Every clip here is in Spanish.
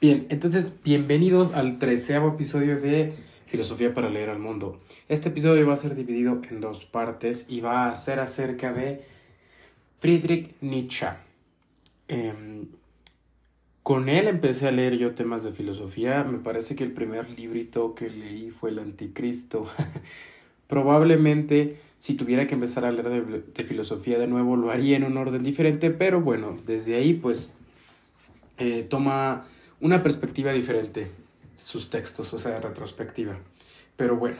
Bien, entonces bienvenidos al treceavo episodio de Filosofía para leer al mundo. Este episodio va a ser dividido en dos partes y va a ser acerca de Friedrich Nietzsche. Em, con él empecé a leer yo temas de filosofía. Me parece que el primer librito que leí fue El Anticristo. Probablemente si tuviera que empezar a leer de, de, filosofía de nuevo lo haría en un orden diferente, pero bueno, desde ahí pues eh, toma una perspectiva diferente sus textos, o sea, retrospectiva. Pero bueno,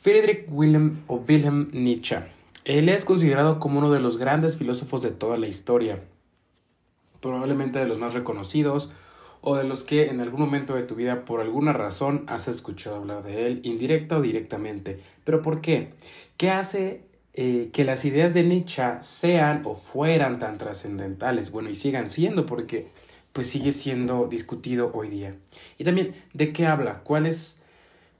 Friedrich Wilhelm o Wilhelm Nietzsche. Él es considerado como uno de los grandes filósofos de toda la historia, probablemente de los más reconocidos o de los que en algún momento de tu vida por alguna razón has escuchado hablar de él, indirecta o directamente. ¿Pero por qué? ¿Qué hace eh, que las ideas de Nietzsche sean o fueran tan trascendentales? Bueno, y sigan siendo porque pues sigue siendo discutido hoy día. Y también, ¿de qué habla? ¿Cuál es,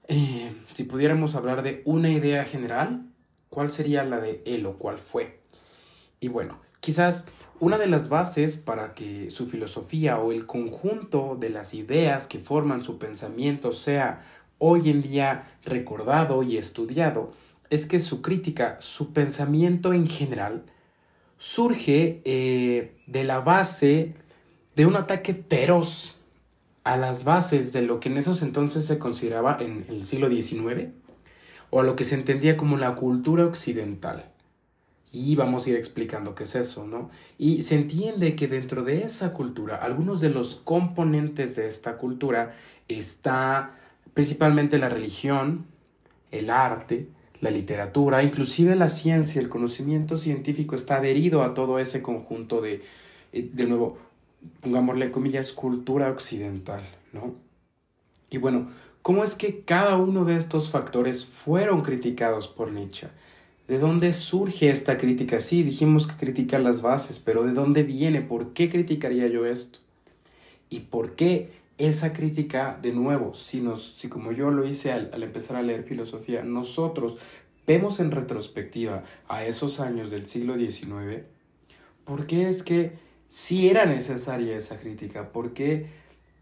eh, si pudiéramos hablar de una idea general, cuál sería la de él o cuál fue? Y bueno, quizás una de las bases para que su filosofía o el conjunto de las ideas que forman su pensamiento sea hoy en día recordado y estudiado es que su crítica, su pensamiento en general, surge eh, de la base de un ataque feroz a las bases de lo que en esos entonces se consideraba en el siglo XIX o a lo que se entendía como la cultura occidental. Y vamos a ir explicando qué es eso, ¿no? Y se entiende que dentro de esa cultura, algunos de los componentes de esta cultura está principalmente la religión, el arte, la literatura, inclusive la ciencia, el conocimiento científico está adherido a todo ese conjunto de, eh, de nuevo, pongámosle comillas, cultura occidental, ¿no? Y bueno, ¿cómo es que cada uno de estos factores fueron criticados por Nietzsche? ¿De dónde surge esta crítica? Sí, dijimos que critica las bases, pero ¿de dónde viene? ¿Por qué criticaría yo esto? ¿Y por qué esa crítica, de nuevo, si, si como yo lo hice al, al empezar a leer filosofía, nosotros vemos en retrospectiva a esos años del siglo XIX, ¿por qué es que si era necesaria esa crítica, porque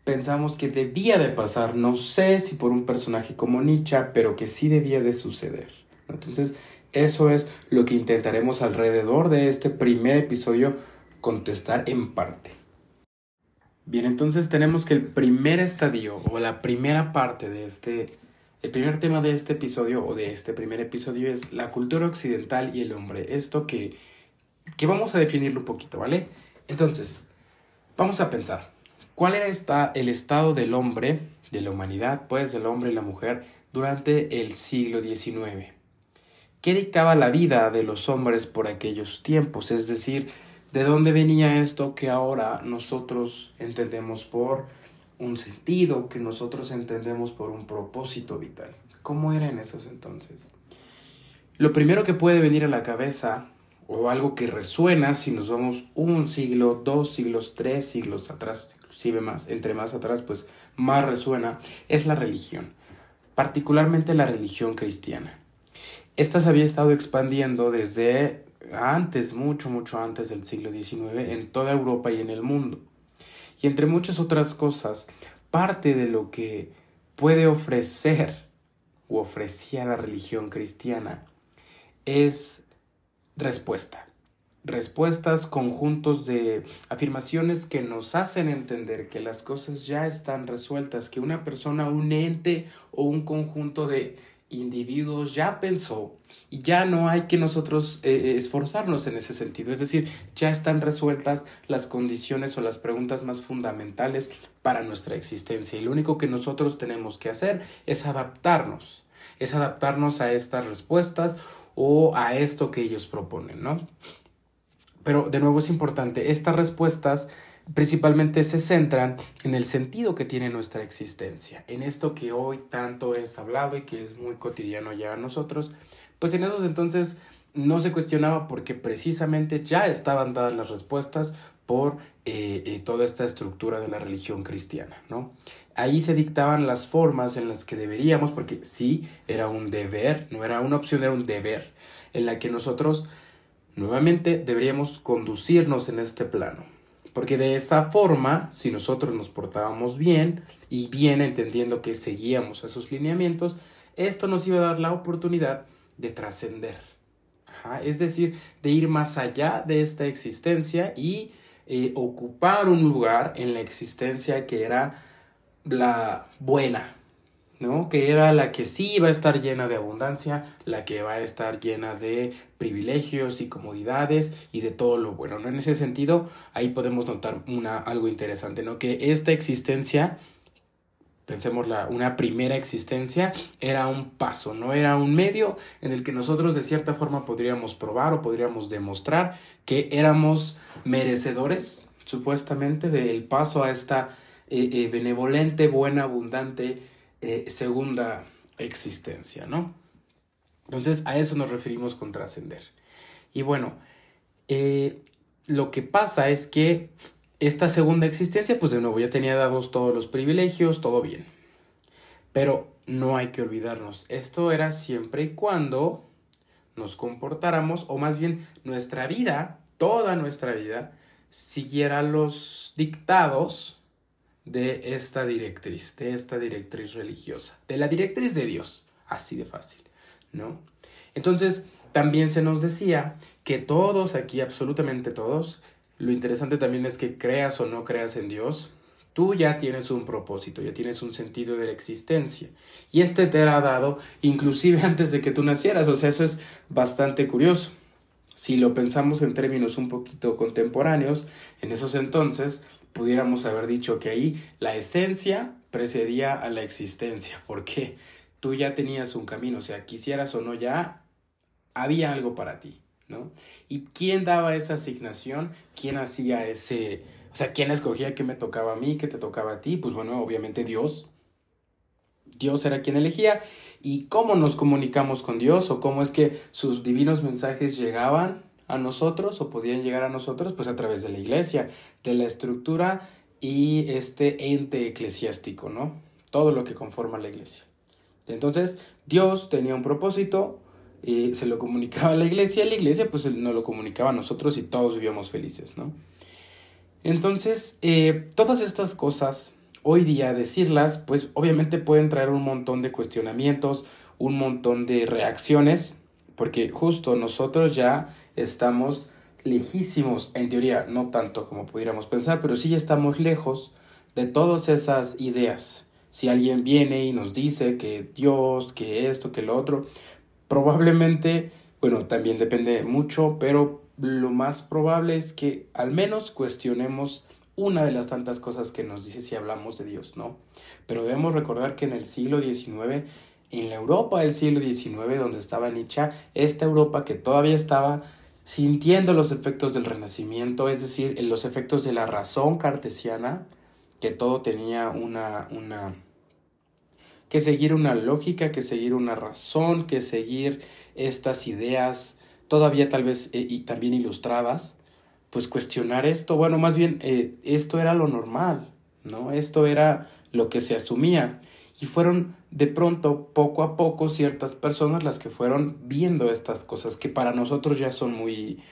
pensamos que debía de pasar, no sé si por un personaje como Nietzsche, pero que sí debía de suceder. Entonces, eso es lo que intentaremos alrededor de este primer episodio contestar en parte. Bien, entonces tenemos que el primer estadio o la primera parte de este, el primer tema de este episodio o de este primer episodio es la cultura occidental y el hombre. Esto que, que vamos a definirlo un poquito, ¿vale? Entonces, vamos a pensar, ¿cuál era esta, el estado del hombre, de la humanidad, pues del hombre y la mujer, durante el siglo XIX? ¿Qué dictaba la vida de los hombres por aquellos tiempos? Es decir, ¿de dónde venía esto que ahora nosotros entendemos por un sentido, que nosotros entendemos por un propósito vital? ¿Cómo era en esos entonces? Lo primero que puede venir a la cabeza o algo que resuena si nos vamos un siglo, dos siglos, tres siglos atrás, inclusive más, entre más atrás, pues más resuena, es la religión, particularmente la religión cristiana. Esta se había estado expandiendo desde antes, mucho, mucho antes del siglo XIX, en toda Europa y en el mundo. Y entre muchas otras cosas, parte de lo que puede ofrecer o ofrecía la religión cristiana es respuesta. Respuestas, conjuntos de afirmaciones que nos hacen entender que las cosas ya están resueltas, que una persona, un ente o un conjunto de individuos ya pensó y ya no hay que nosotros eh, eh, esforzarnos en ese sentido. Es decir, ya están resueltas las condiciones o las preguntas más fundamentales para nuestra existencia y lo único que nosotros tenemos que hacer es adaptarnos, es adaptarnos a estas respuestas o a esto que ellos proponen, ¿no? Pero de nuevo es importante, estas respuestas principalmente se centran en el sentido que tiene nuestra existencia, en esto que hoy tanto es hablado y que es muy cotidiano ya a nosotros, pues en esos entonces no se cuestionaba porque precisamente ya estaban dadas las respuestas por eh, eh, toda esta estructura de la religión cristiana, ¿no? Ahí se dictaban las formas en las que deberíamos, porque sí, era un deber, no era una opción, era un deber, en la que nosotros nuevamente deberíamos conducirnos en este plano. Porque de esa forma, si nosotros nos portábamos bien y bien entendiendo que seguíamos esos lineamientos, esto nos iba a dar la oportunidad de trascender. Es decir, de ir más allá de esta existencia y eh, ocupar un lugar en la existencia que era la buena, ¿no? Que era la que sí iba a estar llena de abundancia, la que va a estar llena de privilegios y comodidades y de todo lo bueno, ¿no? En ese sentido, ahí podemos notar una, algo interesante, ¿no? Que esta existencia, pensemos la, una primera existencia, era un paso, no era un medio en el que nosotros de cierta forma podríamos probar o podríamos demostrar que éramos merecedores, supuestamente, del paso a esta eh, eh, benevolente, buena, abundante, eh, segunda existencia, ¿no? Entonces a eso nos referimos con trascender. Y bueno, lo que pasa es que esta segunda existencia, pues de nuevo ya tenía dados todos los privilegios, todo bien. Pero no hay que olvidarnos, esto era siempre y cuando nos comportáramos, o más bien nuestra vida, toda nuestra vida, siguiera los dictados de esta directriz, de esta directriz religiosa, de la directriz de Dios, así de fácil, ¿no? Entonces, también se nos decía que todos aquí, absolutamente todos, lo interesante también es que creas o no creas en Dios, tú ya tienes un propósito, ya tienes un sentido de la existencia. Y este te era dado inclusive antes de que tú nacieras, o sea, eso es bastante curioso. Si lo pensamos en términos un poquito contemporáneos, en esos entonces pudiéramos haber dicho que ahí la esencia precedía a la existencia, porque tú ya tenías un camino, o sea, quisieras o no ya, había algo para ti, ¿no? ¿Y quién daba esa asignación? ¿Quién hacía ese, o sea, quién escogía qué me tocaba a mí, qué te tocaba a ti? Pues bueno, obviamente Dios. Dios era quien elegía. ¿Y cómo nos comunicamos con Dios o cómo es que sus divinos mensajes llegaban? A nosotros o podían llegar a nosotros pues a través de la iglesia, de la estructura y este ente eclesiástico, ¿no? Todo lo que conforma la iglesia. Entonces, Dios tenía un propósito y se lo comunicaba a la iglesia, la iglesia pues nos lo comunicaba a nosotros y todos vivíamos felices, ¿no? Entonces, eh, todas estas cosas, hoy día decirlas, pues obviamente pueden traer un montón de cuestionamientos, un montón de reacciones, porque justo nosotros ya estamos lejísimos, en teoría, no tanto como pudiéramos pensar, pero sí estamos lejos de todas esas ideas. Si alguien viene y nos dice que Dios, que esto, que lo otro, probablemente, bueno, también depende mucho, pero lo más probable es que al menos cuestionemos una de las tantas cosas que nos dice si hablamos de Dios, ¿no? Pero debemos recordar que en el siglo XIX en la Europa del siglo XIX, donde estaba Nietzsche, esta Europa que todavía estaba sintiendo los efectos del Renacimiento, es decir, los efectos de la razón cartesiana, que todo tenía una, una, que seguir una lógica, que seguir una razón, que seguir estas ideas todavía tal vez eh, y también ilustradas, pues cuestionar esto, bueno, más bien eh, esto era lo normal, ¿no? Esto era lo que se asumía y fueron de pronto, poco a poco, ciertas personas las que fueron viendo estas cosas que para nosotros ya son muy,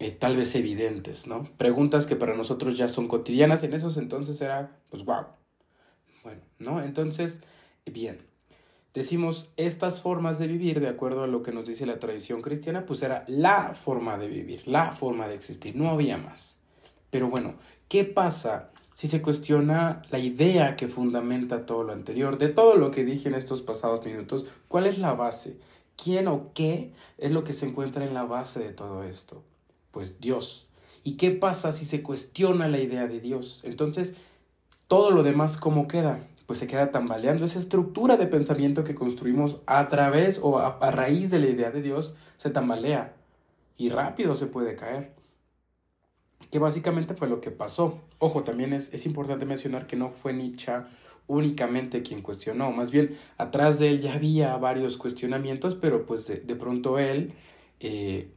eh, tal vez evidentes, ¿no? Preguntas que para nosotros ya son cotidianas, en esos entonces era, pues, wow. Bueno, ¿no? Entonces, bien, decimos estas formas de vivir, de acuerdo a lo que nos dice la tradición cristiana, pues era la forma de vivir, la forma de existir, no había más. Pero bueno, ¿qué pasa si se cuestiona la idea que fundamenta todo lo anterior, de todo lo que dije en estos pasados minutos, ¿cuál es la base? ¿Quién o qué es lo que se encuentra en la base de todo esto? Pues Dios. ¿Y qué pasa si se cuestiona la idea de Dios? Entonces, todo lo demás, ¿cómo queda? Pues se queda tambaleando. Esa estructura de pensamiento que construimos a través o a, a raíz de la idea de Dios se tambalea y rápido se puede caer que básicamente fue lo que pasó. Ojo, también es, es importante mencionar que no fue Nietzsche únicamente quien cuestionó, más bien atrás de él ya había varios cuestionamientos, pero pues de, de pronto él eh,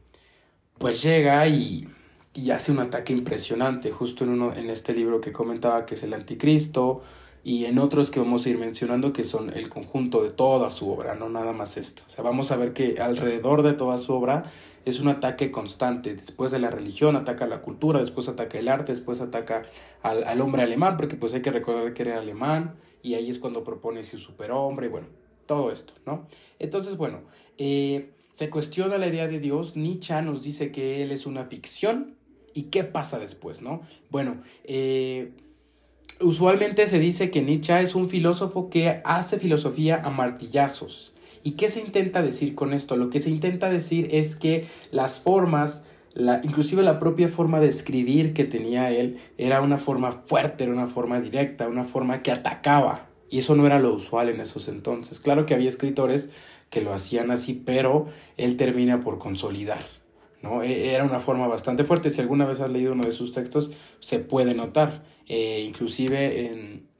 pues llega y, y, hace un ataque impresionante, justo en, uno, en este libro que comentaba que es el anticristo, y en otros que vamos a ir mencionando que son el conjunto de toda su obra, no nada más esto. O sea, vamos a ver que alrededor de toda su obra es un ataque constante. Después de la religión ataca la cultura, después ataca el arte, después ataca al, al hombre alemán, porque pues hay que recordar que era alemán, y ahí es cuando propone su superhombre, y bueno, todo esto, ¿no? Entonces, bueno, eh, se cuestiona la idea de Dios, Nietzsche nos dice que él es una ficción, ¿y qué pasa después, no? Bueno, eh, usualmente se dice que Nietzsche es un filósofo que hace filosofía a martillazos. ¿Y qué se intenta decir con esto? Lo que se intenta decir es que las formas, la, inclusive la propia forma de escribir que tenía él, era una forma fuerte, era una forma directa, una forma que atacaba. Y eso no era lo usual en esos entonces. Claro que había escritores que lo hacían así, pero él termina por consolidar. ¿No? E, era una forma bastante fuerte. Si alguna vez has leído uno de sus textos, se puede notar. Eh, inclusive en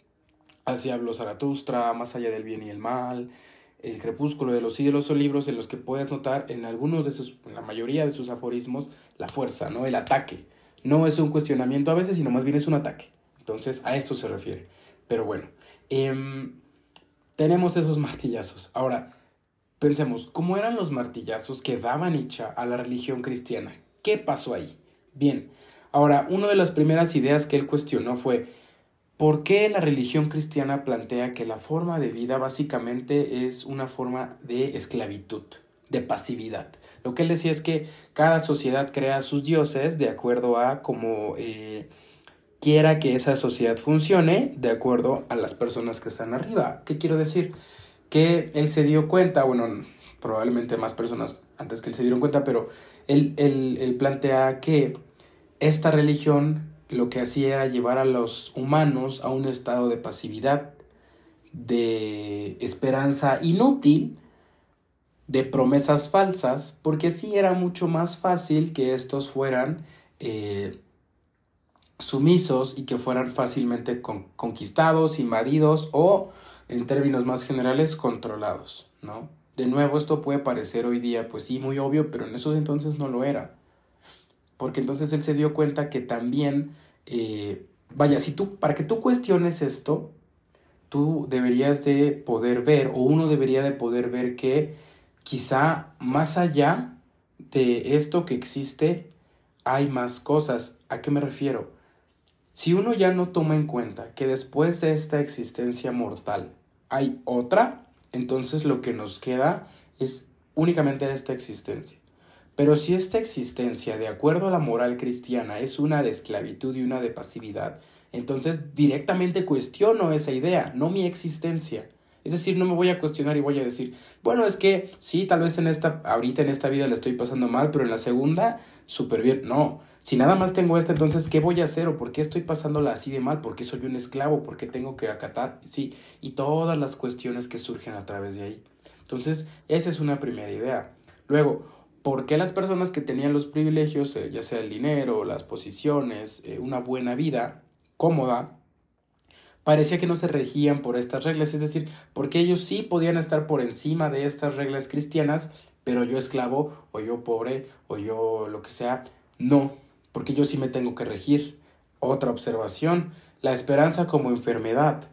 Así habló Zaratustra, Más allá del bien y el mal, El crepúsculo de los siglos son libros en los que puedes notar en algunos de sus, la mayoría de sus aforismos, la fuerza, ¿no? El ataque. No es un cuestionamiento a veces, sino más bien es un ataque. Entonces, a esto se refiere. Pero bueno, em, tenemos esos martillazos. Ahora, pensemos, ¿cómo eran los martillazos que daba Nietzsche a la religión cristiana? ¿Qué pasó ahí? Bien, Ahora, una de las primeras ideas que él cuestionó fue, ¿por qué la religión cristiana plantea que la forma de vida básicamente es una forma de esclavitud? de pasividad. Lo que él decía es que cada sociedad crea sus dioses de acuerdo a cómo eh, quiera que esa sociedad funcione, de acuerdo a las personas que están arriba. ¿Qué quiero decir? Que él se dio cuenta, bueno, probablemente más personas antes que él se dieron cuenta, pero él, él, plantea que esta religión lo que hacía era llevar a los humanos a un estado de pasividad, de esperanza inútil, de promesas falsas, porque así era mucho más fácil que estos fueran eh, sumisos y que fueran fácilmente conquistados, invadidos o, en términos más generales, controlados, ¿no? De nuevo, esto puede parecer hoy día, pues sí, muy obvio, pero en esos entonces no lo era porque entonces él se dio cuenta que también, eh, vaya, si tú, para que tú cuestiones esto, tú deberías de poder ver, o uno debería de poder ver que quizá más allá de esto que existe, hay más cosas. ¿A qué me refiero? Si uno ya no toma en cuenta que después de esta existencia mortal hay otra, entonces lo que nos queda es únicamente esta existencia. Pero si esta existencia, de acuerdo a la moral cristiana, es una de esclavitud y una de pasividad, entonces directamente cuestiono esa idea, no mi existencia. Es decir, no me voy a cuestionar y voy a decir, bueno, es que sí, tal vez en esta, ahorita en esta vida le estoy pasando mal, pero en la segunda, súper bien. No, si nada más tengo esta, entonces, ¿qué voy a hacer? ¿O por qué estoy pasándola así de mal? ¿Por qué soy un esclavo? ¿Por qué tengo que acatar? Sí, y todas las cuestiones que surgen a través de ahí. Entonces, esa es una primera idea. Luego, ¿Por qué las personas que tenían los privilegios, eh, ya sea el dinero, las posiciones, eh, una buena vida cómoda, parecía que no se regían por estas reglas? Es decir, porque ellos sí podían estar por encima de estas reglas cristianas, pero yo esclavo, o yo pobre, o yo lo que sea, no, porque yo sí me tengo que regir. Otra observación, la esperanza como enfermedad.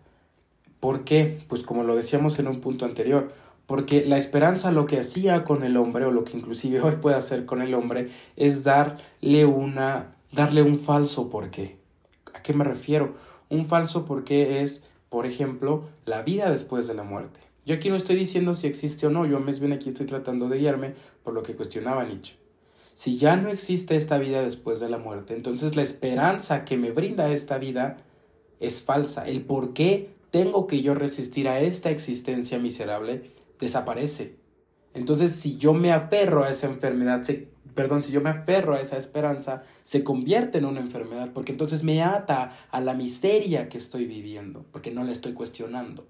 ¿Por qué? Pues como lo decíamos en un punto anterior, porque la esperanza lo que hacía con el hombre, o lo que inclusive hoy puede hacer con el hombre, es darle una, darle un falso porqué. ¿A qué me refiero? Un falso porqué es, por ejemplo, la vida después de la muerte. Yo aquí no estoy diciendo si existe o no, yo más bien aquí estoy tratando de guiarme por lo que cuestionaba Nietzsche. Si ya no existe esta vida después de la muerte, entonces la esperanza que me brinda esta vida es falsa. El por qué tengo que yo resistir a esta existencia miserable desaparece. Entonces, si yo me aferro a esa enfermedad, perdón, si yo me aferro a esa esperanza, se convierte en una enfermedad, porque entonces me ata a la miseria que estoy viviendo, porque no la estoy cuestionando.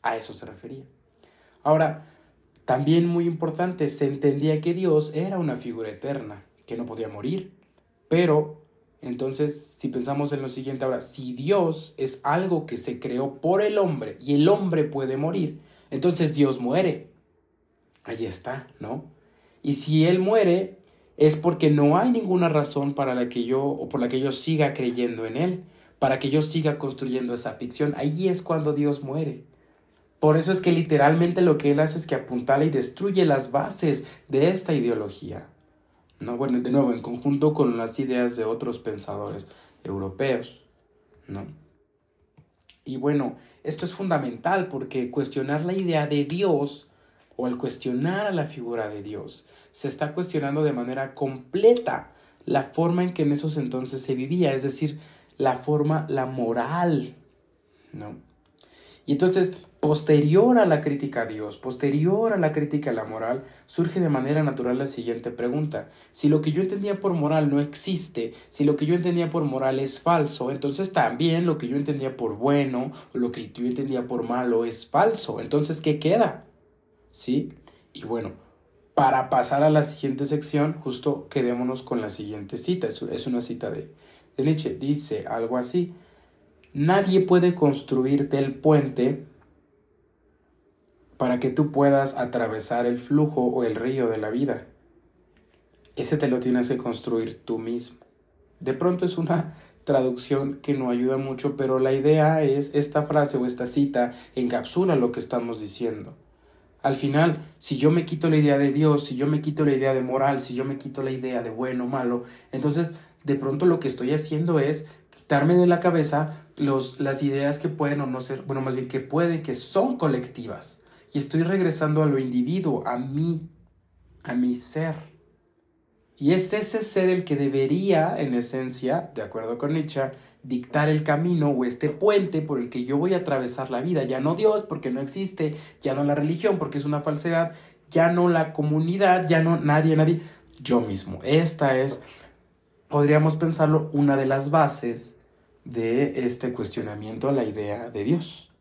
A eso se refería. Ahora, también muy importante, se entendía que Dios era una figura eterna, que no podía morir, pero entonces, si pensamos en lo siguiente ahora, si Dios es algo que se creó por el hombre y el hombre puede morir, entonces Dios muere. Ahí está, ¿no? Y si Él muere, es porque no hay ninguna razón para la que yo o por la que yo siga creyendo en Él. para que yo siga construyendo esa ficción. Ahí es cuando Dios muere. Por eso es que literalmente lo que él hace es que apuntala y destruye las bases de esta ideología. ¿no? Bueno, de nuevo, en conjunto con las ideas de otros pensadores europeos. ¿no? Y bueno, esto es fundamental porque cuestionar la idea de Dios o al cuestionar a la figura de Dios, se está cuestionando de manera completa la forma en que en esos entonces se vivía, es decir, la forma, la moral, ¿no? Y entonces, posterior a la crítica a Dios, posterior a la crítica a la moral, surge de manera natural la siguiente pregunta. Si lo que yo entendía por moral no existe, si lo que yo entendía por moral es falso, entonces también lo que yo entendía por bueno o lo que yo entendía por malo es falso. Entonces, ¿qué queda? ¿Sí? Y bueno, para pasar a la siguiente sección, justo quedémonos con la siguiente cita. Es una cita de, Nietzsche. Dice algo así. Nadie puede construirte el puente para que tú puedas atravesar el flujo o el río de la vida. Ese te lo tienes que construir tú mismo. De pronto es una traducción que no ayuda mucho, pero la idea es esta frase o esta cita encapsula lo que estamos diciendo. Al final, si yo me quito la idea de Dios, si yo me quito la idea de moral, si yo me quito la idea de bueno o malo, entonces de pronto lo que estoy haciendo es quitarme de la cabeza los, las ideas que pueden o no ser, bueno, más bien que pueden, que son colectivas. Y estoy regresando a lo individuo, a mí, a mi ser. Y es ese ser el que debería, en esencia, de acuerdo con Nietzsche, dictar el camino o este puente por el que yo voy a atravesar la vida. Ya no Dios, porque no existe, ya no la religión, porque es una falsedad, ya no la comunidad, ya no nadie, nadie, yo mismo. Esta es podríamos pensarlo, una de las bases de este cuestionamiento a la idea de Dios.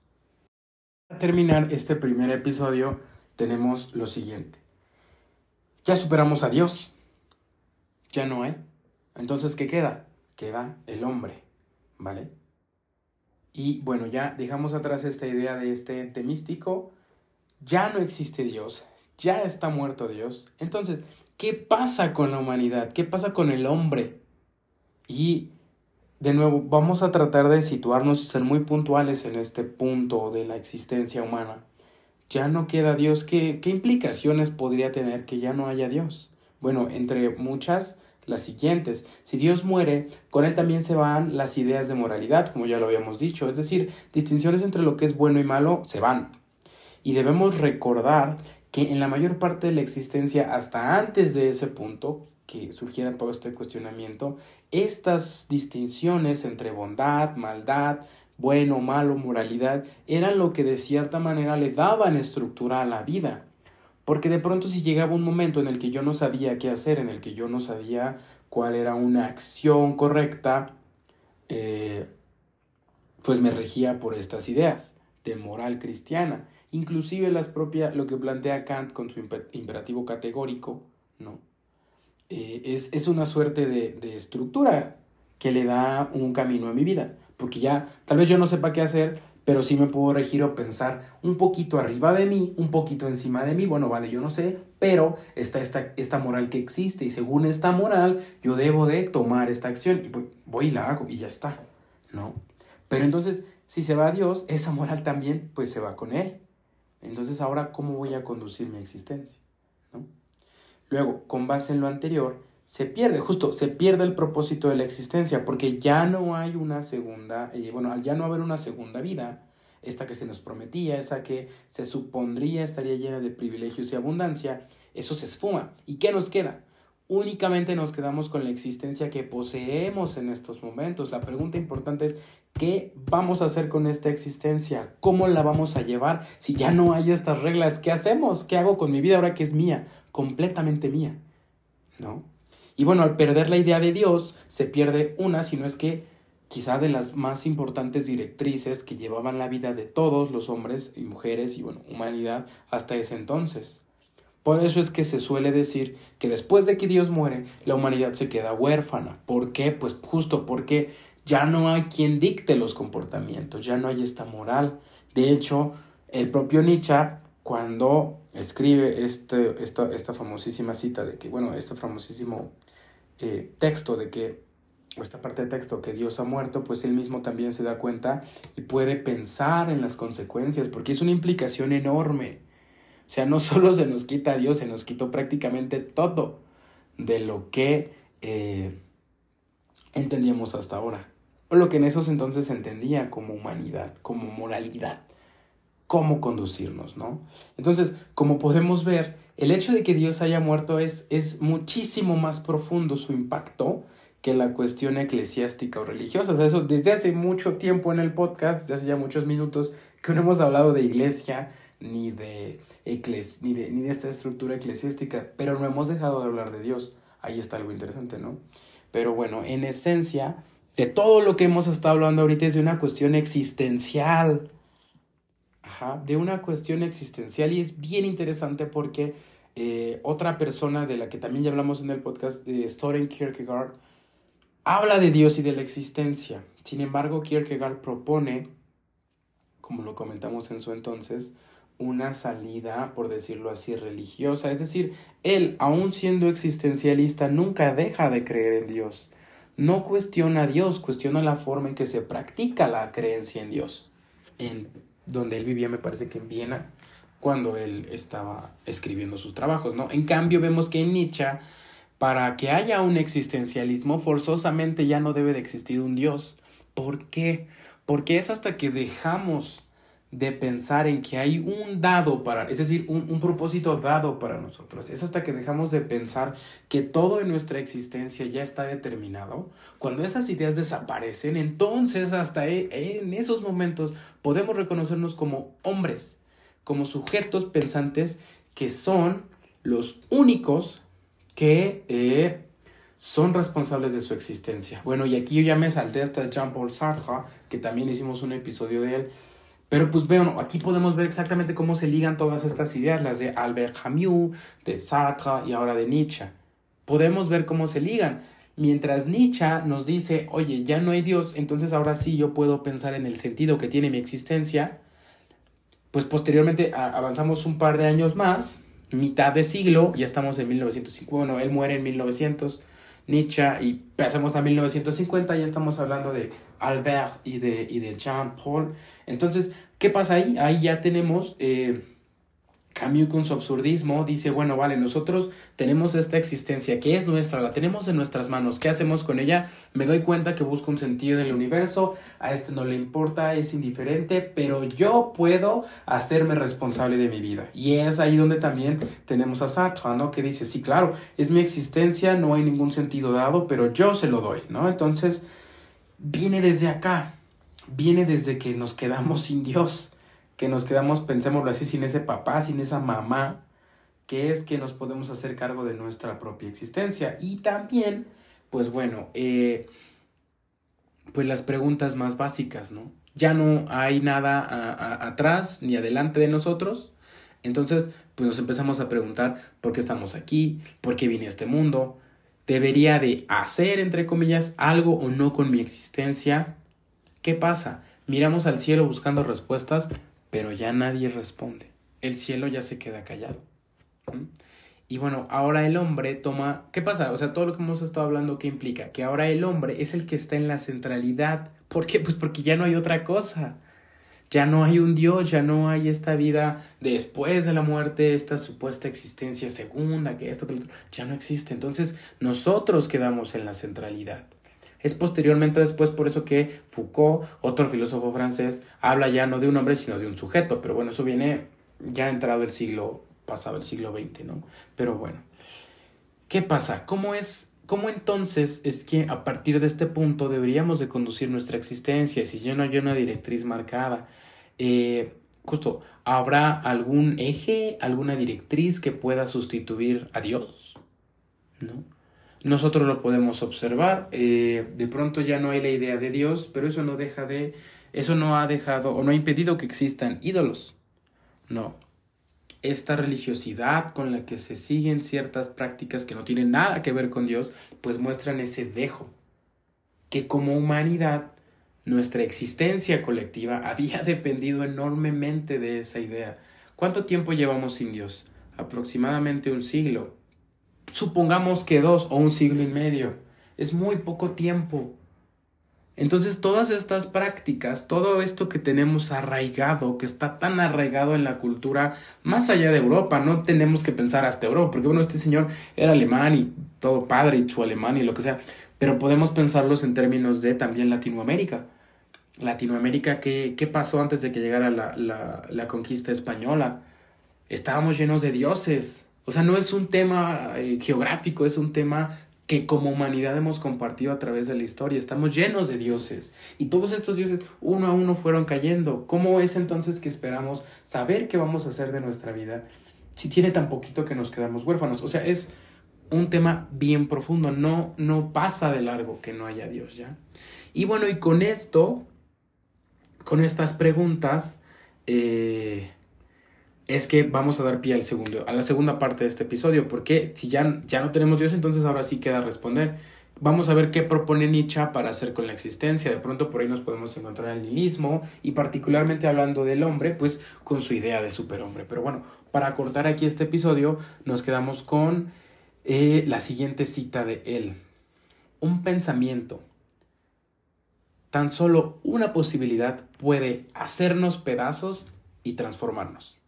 Terminar este primer episodio tenemos lo siguiente. Ya superamos a Dios. Ya no hay. Entonces, ¿qué queda? Queda el hombre. ¿Vale? Y bueno, ya dejamos atrás esta idea de este ente místico. Ya no existe Dios. Ya está muerto Dios. Entonces, ¿qué pasa con la humanidad? ¿Qué pasa con el hombre? Y de nuevo, vamos a tratar de situarnos y ser muy puntuales en este punto de la existencia humana. Ya no queda Dios. ¿Qué, ¿Qué implicaciones podría tener que ya no haya Dios? Bueno, entre muchas, las siguientes. Si Dios muere, con él también se van las ideas de moralidad, como ya lo habíamos dicho. Es decir, distinciones entre lo que es bueno y malo se van. Y debemos recordar que en la mayor parte de la existencia, hasta antes de ese punto, que surgiera todo este cuestionamiento, estas distinciones entre bondad, maldad, bueno, malo, moralidad, eran lo que de cierta manera le daban estructura a la vida. Porque de pronto si llegaba un momento en el que yo no sabía qué hacer, en el que yo no sabía cuál era una acción correcta, eh, pues me regía por estas ideas de moral cristiana. Inclusive las propias, lo que plantea Kant con su imperativo categórico, ¿no? Eh, es, una suerte de, estructura que le da un camino a mi vida. Porque ya, tal vez yo no sepa qué hacer, pero sí me puedo regir o pensar un poquito arriba de mí, un poquito encima de mí. Bueno, vale, yo no sé, pero está esta, esta moral que existe y según esta moral yo debo de tomar esta acción y voy, voy y la hago y ya está, ¿no? Pero entonces, si se va a Dios, esa moral también pues se va con Él. Entonces, ahora, ¿cómo voy a conducir mi existencia? Luego, con base en lo anterior, se pierde, justo, se pierde el propósito de la existencia, porque ya no hay una segunda, eh, bueno, al ya no haber una segunda vida, esta que se nos prometía, esa que se supondría estaría llena de privilegios y abundancia, eso se esfuma. ¿Y qué nos queda? Únicamente nos quedamos con la existencia que poseemos en estos momentos. La pregunta importante es, ¿qué vamos a hacer con esta existencia? ¿Cómo la vamos a llevar? Si ya no hay estas reglas, ¿qué hacemos? ¿Qué hago con mi vida ahora que es mía? Completamente mía, ¿no? Y bueno, al perder la idea de Dios, se pierde una, si no es que quizá de las más importantes directrices que llevaban la vida de todos los hombres y mujeres y bueno, humanidad hasta ese entonces. Por eso es que se suele decir que después de que Dios muere, la humanidad se queda huérfana. ¿Por qué? Pues justo porque ya no hay quien dicte los comportamientos, ya no hay esta moral. De hecho, el propio Nietzsche cuando escribe este, esta, esta famosísima cita de que, bueno, este famosísimo eh, texto de que o esta parte de texto que Dios ha muerto, pues él mismo también se da cuenta y puede pensar en las consecuencias, porque es una implicación enorme. O sea, no solo se nos quita a Dios, se nos quitó prácticamente todo de lo que eh, entendíamos hasta ahora. O lo que en esos entonces entendía como humanidad, como moralidad, cómo conducirnos, ¿no? Entonces, como podemos ver, el hecho de que Dios haya muerto es, es muchísimo más profundo su impacto que la cuestión eclesiástica o religiosa. O sea, eso desde hace mucho tiempo en el podcast, desde hace ya muchos minutos, que no hemos hablado de iglesia ni de, ni de, ni de esta estructura eclesiástica, pero no hemos dejado de hablar de Dios. Ahí está algo interesante, ¿no? Pero bueno, en esencia, de todo lo que hemos estado hablando ahorita es de una cuestión existencial. De una cuestión existencial y es bien interesante porque eh, otra persona de la que también ya hablamos en el podcast de Soren Kierkegaard, habla de Dios y de la existencia. Sin embargo, Kierkegaard propone, como lo comentamos en su entonces, una salida, por decirlo así, religiosa. Es decir, él, aun siendo existencialista, nunca deja de creer en Dios. No cuestiona a Dios, cuestiona la forma en que se practica la creencia en Dios. Donde él vivía, me parece que en Viena, cuando él estaba escribiendo sus trabajos, ¿no? En cambio, vemos que en Nietzsche para que haya un existencialismo, forzosamente ya no debe de existir un Dios. ¿Por qué? Porque es hasta que dejamos de pensar en que hay un dado para, es decir, un, un, propósito dado para nosotros. Es hasta que dejamos de pensar que todo en nuestra existencia ya está determinado. Cuando esas ideas desaparecen, entonces hasta e, en esos momentos podemos reconocernos como hombres, como sujetos pensantes que son los únicos que eh, son responsables de su existencia. Bueno, y aquí yo ya me salté hasta Jean-Paul Sartre, que también hicimos un episodio de él. Pero pues vean, aquí podemos ver exactamente cómo se ligan todas estas ideas, las de Albert Camus, de Sartre y ahora de Nietzsche. Podemos ver cómo se ligan. Mientras Nietzsche nos dice, oye, ya no hay Dios, entonces ahora sí yo puedo pensar en el sentido que tiene mi existencia, pues posteriormente avanzamos un par de años más mitad de siglo, ya estamos en 1950, bueno, él muere en 1900, Nietzsche, y pasamos a 1950, ya estamos hablando de Albert y de, y de Jean Paul. Entonces, ¿qué pasa ahí? Ahí ya tenemos... Eh, Camus con su absurdismo dice, bueno, vale, nosotros tenemos esta existencia que es nuestra, la tenemos en nuestras manos, ¿qué hacemos con ella? Me doy cuenta que busco un sentido en el universo, a este no le importa, es indiferente, pero yo puedo hacerme responsable de mi vida. Y es ahí donde también tenemos a Sartre, ¿no? Que dice, sí, claro, es mi existencia, no hay ningún sentido dado, pero yo se lo doy, ¿no? Entonces, viene desde acá, viene desde que nos quedamos sin Dios que nos quedamos, pensémoslo así, sin ese papá, sin esa mamá, que es que nos podemos hacer cargo de nuestra propia existencia. Y también, pues bueno, eh, pues las preguntas más básicas, ¿no? Ya no hay nada atrás ni adelante de nosotros. Entonces, pues nos empezamos a preguntar por qué estamos aquí, por qué vine a este mundo, debería de hacer, entre comillas, algo o no con mi existencia. ¿Qué pasa? Miramos al cielo buscando respuestas, pero ya nadie responde. El cielo ya se queda callado. Y bueno, ahora el hombre toma... ¿Qué pasa? O sea, todo lo que hemos estado hablando, ¿qué implica? Que ahora el hombre es el que está en la centralidad. ¿Por qué? Pues porque ya no hay otra cosa. Ya no hay un Dios, ya no hay esta vida después de la muerte, esta supuesta existencia segunda, que esto, que lo otro. Ya no existe. Entonces, nosotros quedamos en la centralidad. Es posteriormente después por eso que Foucault, otro filósofo francés, habla ya no de un hombre, sino de un sujeto. Pero bueno, eso viene ya entrado el siglo pasado, el siglo XX, ¿no? Pero bueno, ¿qué pasa? ¿Cómo es ¿Cómo entonces es que a partir de este punto deberíamos de conducir nuestra existencia? Si yo no hay una directriz marcada, eh, justo, ¿habrá algún eje, alguna directriz que pueda sustituir a Dios? ¿No? Nosotros lo podemos observar, eh, de pronto ya no hay la idea de Dios, pero eso no deja de, eso no ha dejado o no ha impedido que existan ídolos. No. Esta religiosidad con la que se siguen ciertas prácticas que no tienen nada que ver con Dios, pues muestran ese dejo, que como humanidad nuestra existencia colectiva había dependido enormemente de esa idea. ¿Cuánto tiempo llevamos sin Dios? Aproximadamente un siglo supongamos que dos o un siglo y medio. es muy poco tiempo. Entonces todas estas prácticas, todo esto que tenemos arraigado, que está tan arraigado en la cultura más allá de Europa, no tenemos que pensar hasta Europa, porque bueno, este señor era alemán y todo padre y su alemán y lo que sea, pero podemos pensarlos en términos de también Latinoamérica. Latinoamérica, ¿qué, qué pasó antes de que llegara la, la, la conquista española? Estábamos llenos de dioses. O sea, no es un tema eh, geográfico, es un tema que como humanidad hemos compartido a través de la historia. Estamos llenos de dioses y todos estos dioses uno a uno fueron cayendo. ¿Cómo es entonces que esperamos saber qué vamos a hacer de nuestra vida si tiene tan poquito que nos quedamos huérfanos? O sea, es un tema bien profundo, no, no pasa de largo que no haya Dios, ¿ya? Y bueno, y con esto, con estas preguntas, eh, es que vamos a dar pie al segundo, a la segunda parte de este episodio, porque si ya, ya no tenemos Dios, entonces ahora sí queda responder. Vamos a ver qué propone Nietzsche para hacer con la existencia. De pronto por ahí nos podemos encontrar el nihilismo y particularmente hablando del hombre, pues con su idea de superhombre. Pero bueno, para cortar aquí este episodio, nos quedamos con eh, la siguiente cita de él. Un pensamiento, tan solo una posibilidad puede hacernos pedazos y transformarnos.